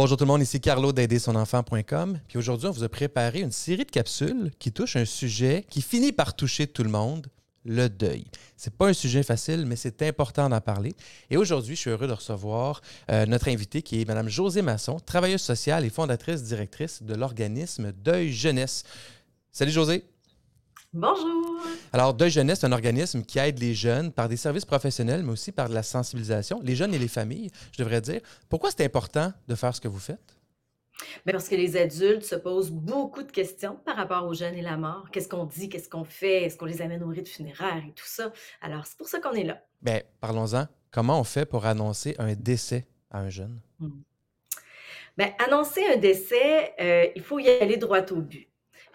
Bonjour tout le monde, ici Carlo d'aidersonenfant.com. Puis aujourd'hui, on vous a préparé une série de capsules qui touchent un sujet qui finit par toucher tout le monde, le deuil. C'est pas un sujet facile, mais c'est important d'en parler. Et aujourd'hui, je suis heureux de recevoir euh, notre invitée qui est Mme Josée Masson, travailleuse sociale et fondatrice directrice de l'organisme Deuil Jeunesse. Salut Josée. Bonjour. Alors, Deuil Jeunesse, c'est un organisme qui aide les jeunes par des services professionnels, mais aussi par de la sensibilisation, les jeunes et les familles, je devrais dire. Pourquoi c'est important de faire ce que vous faites? Bien, parce que les adultes se posent beaucoup de questions par rapport aux jeunes et la mort. Qu'est-ce qu'on dit, qu'est-ce qu'on fait, est-ce qu'on les amène au rite funéraire et tout ça? Alors, c'est pour ça qu'on est là. Bien, parlons-en. Comment on fait pour annoncer un décès à un jeune? Bien, annoncer un décès, euh, il faut y aller droit au but.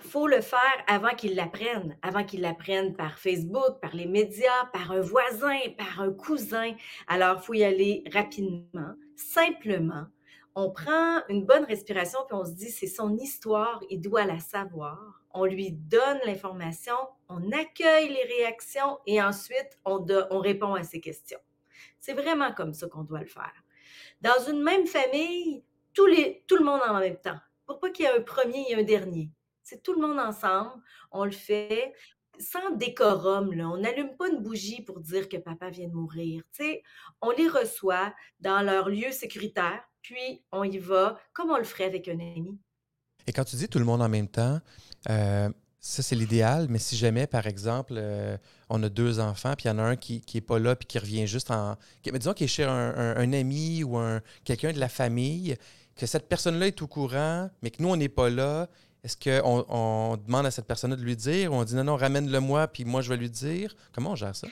Faut le faire avant qu'ils l'apprennent, avant qu'ils l'apprennent par Facebook, par les médias, par un voisin, par un cousin. Alors, faut y aller rapidement, simplement. On prend une bonne respiration, puis on se dit, c'est son histoire, il doit la savoir. On lui donne l'information, on accueille les réactions et ensuite, on, on répond à ses questions. C'est vraiment comme ça qu'on doit le faire. Dans une même famille, tous les, tout le monde en même temps. Pour pas qu'il y ait un premier et un dernier. C'est tout le monde ensemble. On le fait sans décorum. On n'allume pas une bougie pour dire que papa vient de mourir. on les reçoit dans leur lieu sécuritaire, puis on y va comme on le ferait avec un ami. Et quand tu dis tout le monde en même temps, euh, ça c'est l'idéal, mais si jamais, par exemple, euh, on a deux enfants, puis il y en a un qui n'est pas là, puis qui revient juste en... disons qu'il est chez un, ami ou un, quelqu'un de la famille, que cette personne-là est au courant, mais que nous, on n'est pas là, est-ce qu'on on demande à cette personne-là de lui dire ou on dit non, non, ramène-le-moi, puis moi, je vais lui dire? Comment on gère ça?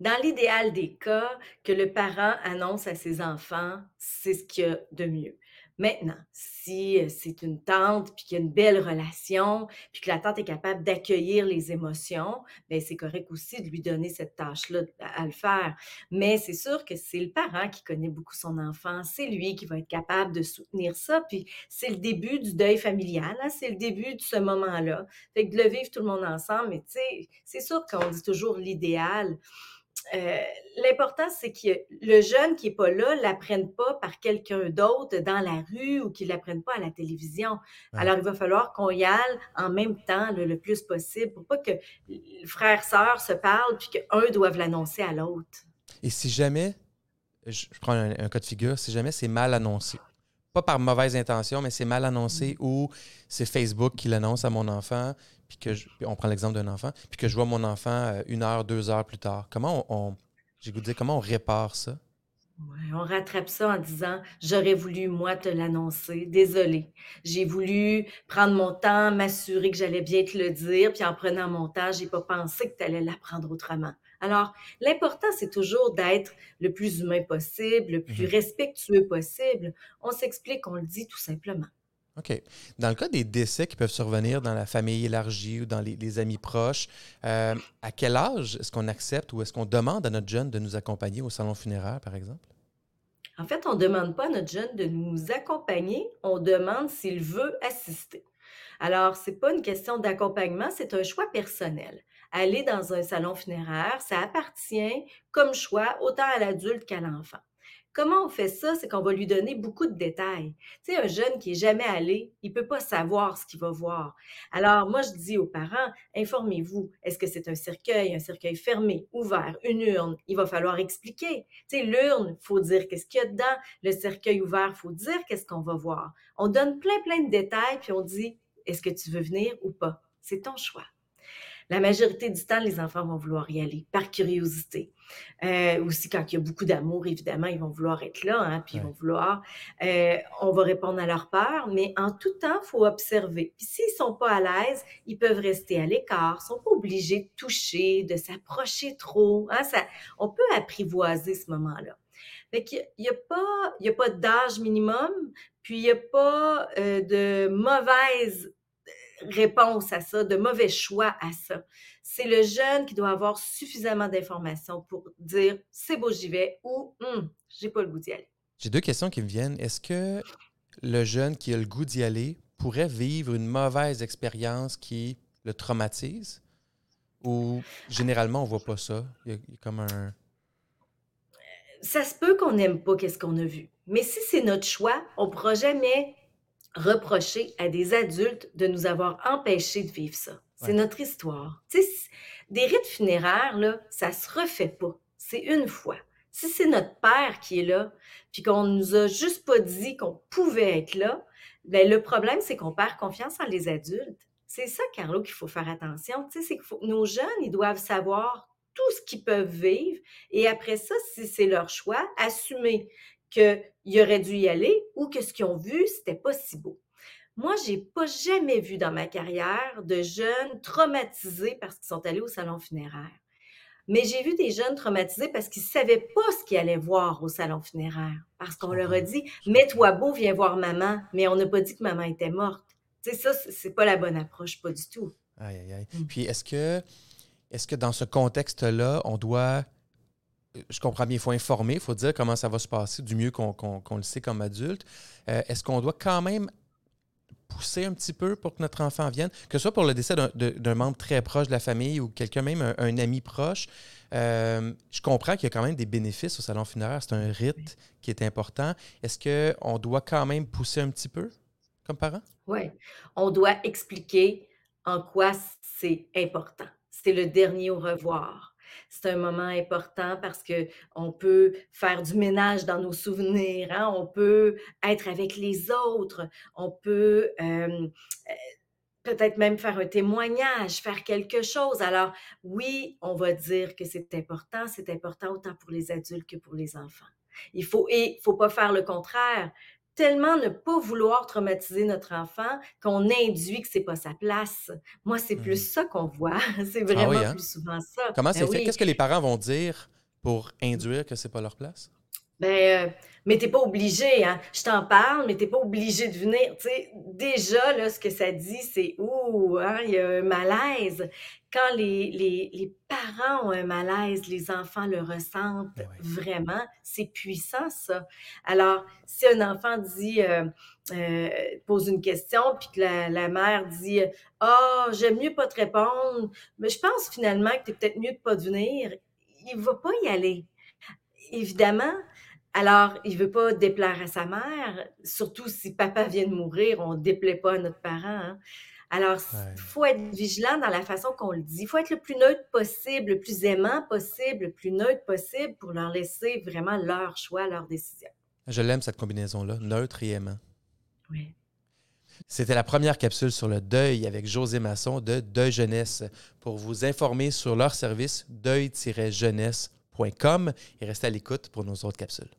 Dans l'idéal des cas, que le parent annonce à ses enfants, c'est ce qu'il y a de mieux. Maintenant, si c'est une tante, puis qu'il y a une belle relation, puis que la tante est capable d'accueillir les émotions, bien, c'est correct aussi de lui donner cette tâche-là à, le faire. Mais c'est sûr que c'est le parent qui connaît beaucoup son enfant, c'est lui qui va être capable de soutenir ça, puis c'est le début du deuil familial, hein, c'est le début de ce moment-là. Fait que de le vivre tout le monde ensemble, mais tu sais, c'est sûr qu'on dit toujours l'idéal. Euh, l'important, c'est que le jeune qui n'est pas là ne l'apprenne pas par quelqu'un d'autre dans la rue ou qu'il ne l'apprenne pas à la télévision. Alors, il va falloir qu'on y aille en même temps le plus possible pour pas que frères, sœurs se parlent puis qu'un doive l'annoncer à l'autre. Et si jamais, je, prends un, cas de figure, si jamais c'est mal annoncé, pas par mauvaise intention, mais c'est mal annoncé mmh. ou c'est Facebook qui l'annonce à mon enfant, puis que on prend l'exemple d'un enfant, puis que je vois mon enfant euh, une heure, deux heures plus tard. Comment on, j'ai goûté, comment on répare ça? on rattrape ça en disant j'aurais voulu moi te l'annoncer, désolé. J'ai voulu prendre mon temps, m'assurer que j'allais bien te le dire, puis en prenant mon temps, j'ai pas pensé que tu allais l'apprendre autrement. Alors, l'important, c'est toujours d'être le plus humain possible, le plus mmh respectueux possible. On s'explique, on le dit tout simplement. OK. Dans le cas des décès qui peuvent survenir dans la famille élargie ou dans les, amis proches, euh, à quel âge est-ce qu'on accepte ou est-ce qu'on demande à notre jeune de nous accompagner au salon funéraire, par exemple? En fait, on ne demande pas à notre jeune de nous accompagner, on demande s'il veut assister. Alors, ce n'est pas une question d'accompagnement, c'est un choix personnel. Aller dans un salon funéraire, ça appartient comme choix autant à l'adulte qu'à l'enfant. Comment on fait ça? C'est qu'on va lui donner beaucoup de détails. Tu sais, un jeune qui est jamais allé, il peut pas savoir ce qu'il va voir. Alors, moi, je dis aux parents, informez-vous. Est-ce que c'est un cercueil, un cercueil fermé, ouvert, une urne? Il va falloir expliquer. Tu sais, l'urne, faut dire qu'est-ce qu'il y a dedans. Le cercueil ouvert, faut dire qu'est-ce qu'on va voir. On donne plein, plein de détails, puis on dit, est-ce que tu veux venir ou pas? C'est ton choix. La majorité du temps, les enfants vont vouloir y aller par curiosité. Euh, aussi, quand il y a beaucoup d'amour, évidemment, ils vont vouloir être là, hein, puis ils vont vouloir. Euh, on va répondre à leur peur, mais en tout temps, il faut observer. Puis s'ils sont pas à l'aise, ils peuvent rester à l'écart, sont pas obligés de toucher, de s'approcher trop. Hein, ça, on peut apprivoiser ce moment-là. Fait qu'il n'y a, pas, il y a pas d'âge minimum, puis il n'y a pas euh, de mauvaise réponse à ça, de mauvais choix à ça. C'est le jeune qui doit avoir suffisamment d'informations pour dire c'est beau, j'y vais ou hum, j'ai pas le goût d'y aller. J'ai deux questions qui me viennent. Est-ce que le jeune qui a le goût d'y aller pourrait vivre une mauvaise expérience qui le traumatise? Ou généralement, on voit pas ça? Il y a, comme un. ça se peut qu'on n'aime pas qu'est-ce qu'on a vu. Mais si c'est notre choix, on ne pourra jamais reprocher à des adultes de nous avoir empêchés de vivre ça. C'est Ouais. notre histoire. Tu sais, des rites funéraires, là, ça se refait pas. C'est une fois. Si c'est notre père qui est là, puis qu'on nous a juste pas dit qu'on pouvait être là, ben le problème, c'est qu'on perd confiance en les adultes. C'est ça, Carlo, qu'il faut faire attention. Tu sais, c'est que faut- nos jeunes, ils doivent savoir tout ce qu'ils peuvent vivre. Et après ça, si c'est leur choix, assumer qu'ils auraient dû y aller ou que ce qu'ils ont vu, c'était pas si beau. Moi, j'ai pas jamais vu dans ma carrière de jeunes traumatisés parce qu'ils sont allés au salon funéraire. Mais j'ai vu des jeunes traumatisés parce qu'ils savaient pas ce qu'ils allaient voir au salon funéraire. Parce qu'on leur a dit: «Mets-toi beau, viens voir maman», mais on n'a pas dit que maman était morte. Tu sais, ça, c'est pas la bonne approche, pas du tout. Aïe, aïe, aïe. Mmh. Puis est-ce que, est-ce que dans ce contexte-là, on doit. euh, Je comprends bien, il faut informer, il faut dire comment ça va se passer du mieux qu'on le sait comme adulte. Euh, est-ce qu'on doit quand même pousser un petit peu pour que notre enfant vienne, que ce soit pour le décès d'un- membre très proche de la famille ou quelqu'un même, un, ami proche. Euh, je comprends qu'il y a quand même des bénéfices au salon funéraire. C'est un rite qui est important. Est-ce qu'on doit quand même pousser un petit peu comme parent? Ouais, on doit expliquer en quoi c'est important. C'est le dernier au revoir. C'est un moment important parce que on peut faire du ménage dans nos souvenirs, hein, on peut être avec les autres, on peut, heu, peut-être même faire un témoignage, faire quelque chose. Alors oui, on va dire que c'est important, c'est important autant pour les adultes que pour les enfants. Il faut et faut pas faire le contraire. Tellement ne pas vouloir traumatiser notre enfant qu'on induit que c'est pas sa place. Moi, c'est plus Mhm. ça qu'on voit. C'est Ah oui, vraiment hein? plus souvent ça. Comment Ben c'est fait? Qu'est-ce que les parents vont dire pour induire que c'est pas leur place? Ben, heu, mais tu pas obligé, hein. Je t'en parle, mais tu pas obligé de venir. Tu sais, déjà, là, ce que ça dit, c'est: «Ouh, hein, il y a un malaise». Quand les les les parents ont un malaise, les enfants le ressentent ouais. vraiment. C'est puissant, ça. Alors, si un enfant dit, heu heu, pose une question, puis que la la mère dit: «Ah, j'aime mieux pas te répondre, mais je pense finalement que tu peut-être mieux de pas venir», il va pas y aller. Évidemment, alors, il veut pas déplaire à sa mère, surtout si papa vient de mourir, on déplaît pas à notre parent, hein. Alors, Ouais. faut être vigilant dans la façon qu'on le dit. Il faut être le plus neutre possible, le plus aimant possible, le plus neutre possible pour leur laisser vraiment leur choix, leur décision. Je l'aime, cette combinaison-là, neutre et aimant. Oui. C'était la première capsule sur le deuil avec José Masson de Deuil Jeunesse. Pour vous informer sur leur service, deuil-jeunesse.com et restez à l'écoute pour nos autres capsules.